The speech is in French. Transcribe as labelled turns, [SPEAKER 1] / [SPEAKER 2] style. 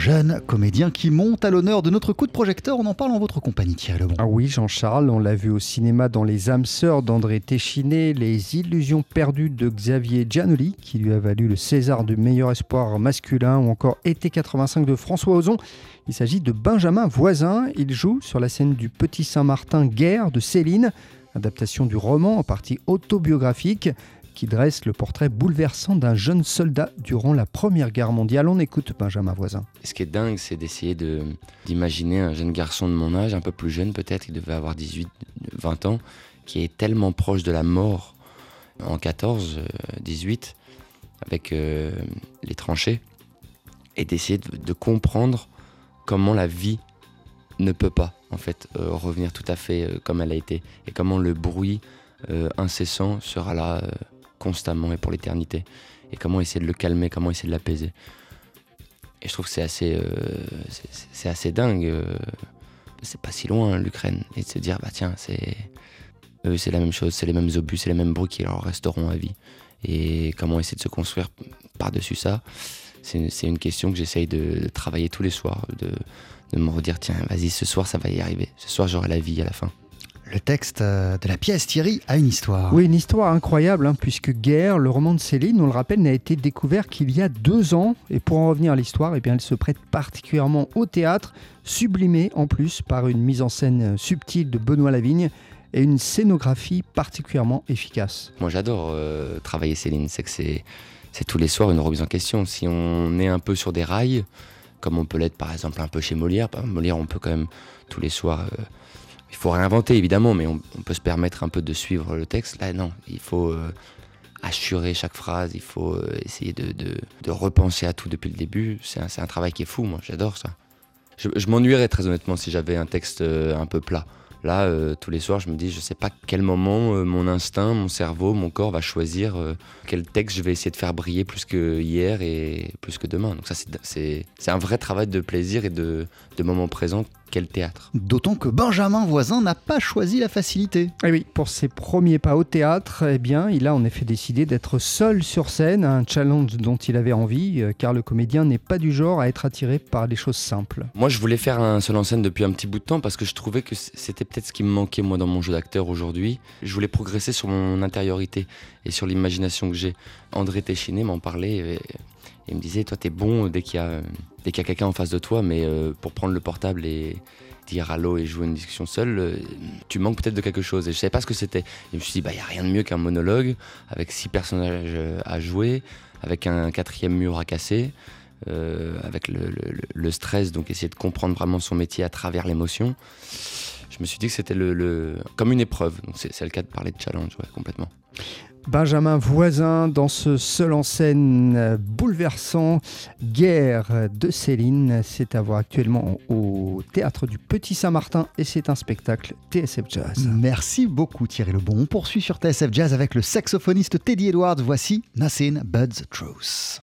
[SPEAKER 1] jeune comédien qui monte à l'honneur de notre coup de projecteur. On en parle en votre compagnie, Thierry Lebon.
[SPEAKER 2] Ah oui, Jean-Charles, on l'a vu au cinéma dans Les âmes sœurs d'André Téchiné, Les illusions perdues de Xavier Giannoli, qui lui a valu le César du meilleur espoir masculin, ou encore Été 85 de François Ozon. Il s'agit de Benjamin Voisin. Il joue sur la scène du Petit Saint-Martin Guerre de Céline, adaptation du roman en partie autobiographique qui dresse le portrait bouleversant d'un jeune soldat durant la Première Guerre mondiale. On écoute Benjamin Voisin.
[SPEAKER 3] Ce qui est dingue, c'est d'essayer de, d'imaginer un jeune garçon de mon âge, un peu plus jeune peut-être, il devait avoir 18, 20 ans, qui est tellement proche de la mort en 14, 18, euh, avec euh, les tranchées, et d'essayer de, comprendre comment la vie ne peut pas en fait euh, revenir tout à fait comme elle a été et comment le bruit incessant sera là constamment et pour l'éternité. Et comment essayer de le calmer, comment essayer de l'apaiser. Et je trouve que c'est assez, euh, c'est assez dingue. Euh, c'est pas si loin l'Ukraine. Et de se dire, bah tiens, c'est eux, c'est la même chose, c'est les mêmes obus, c'est les mêmes bruits qui leur resteront à vie. Et comment essayer de se construire par-dessus ça, c'est une question que j'essaye de, travailler tous les soirs, de, de me redire, tiens, vas-y, ce soir ça va y arriver. Ce soir j'aurai la vie à la fin.
[SPEAKER 1] Le texte euh, de la pièce, Thierry, a une histoire.
[SPEAKER 2] Oui, une histoire incroyable, hein, puisque Guerre, le roman de Céline, on le rappelle, n'a été découvert qu'il y a deux ans. Et pour en revenir à l'histoire, eh bien, elle se prête particulièrement au théâtre, sublimée en plus par une mise en scène subtile de Benoît Lavigne et une scénographie particulièrement efficace.
[SPEAKER 3] Moi, j'adore euh, travailler Céline. C'est que c'est, c'est tous les soirs une remise en question. Si on est un peu sur des rails, comme on peut l'être par exemple un peu chez Molière, Molière, on peut quand même tous les soirs. Euh, il faut réinventer évidemment, mais on, peut se permettre un peu de suivre le texte. Là, non, il faut euh, assurer chaque phrase, il faut euh, essayer de, repenser à tout depuis le début. C'est un, travail qui est fou, moi, j'adore ça. Je, je m'ennuierais très honnêtement si j'avais un texte euh, un peu plat. Là, tous les soirs, je me dis, je sais pas quel moment mon instinct, mon cerveau, mon corps va choisir quel texte je vais essayer de faire briller plus que hier et plus que demain. Donc ça, c'est un vrai travail de plaisir et de moment présent quel théâtre.
[SPEAKER 1] D'autant que Benjamin Voisin n'a pas choisi la facilité.
[SPEAKER 2] Et eh oui, pour ses premiers pas au théâtre, eh bien, il a en effet décidé d'être seul sur scène, un challenge dont il avait envie, euh, car le comédien n'est pas du genre à être attiré par des choses simples.
[SPEAKER 3] Moi, je voulais faire un seul en scène depuis un petit bout de temps parce que je trouvais que c'était peut-être ce qui me manquait moi dans mon jeu d'acteur aujourd'hui. Je voulais progresser sur mon intériorité et sur l'imagination que j'ai. André Téchiné m'en parlait. Et il me disait, toi, t'es bon dès qu'il y a, dès a quelqu'un en face de toi, mais euh, pour prendre le portable et dire allô et jouer une discussion seule, euh, tu manques peut-être de quelque chose. Et je savais pas ce que c'était. je me suis dit, bah, il n'y a rien de mieux qu'un monologue avec six personnages euh, à jouer, avec un quatrième mur à casser. avec le, stress, donc essayer de comprendre vraiment son métier à travers l'émotion. Je me suis dit que c'était le, comme une épreuve. C'est, le cas de parler de challenge, complètement.
[SPEAKER 2] Benjamin Voisin dans ce seul en scène bouleversant Guerre de Céline. C'est à voir actuellement au théâtre du Petit Saint-Martin et c'est un spectacle TSF Jazz.
[SPEAKER 1] Merci beaucoup Thierry Lebon. On poursuit sur TSF Jazz avec le saxophoniste Teddy Edwards. Voici But the Truth.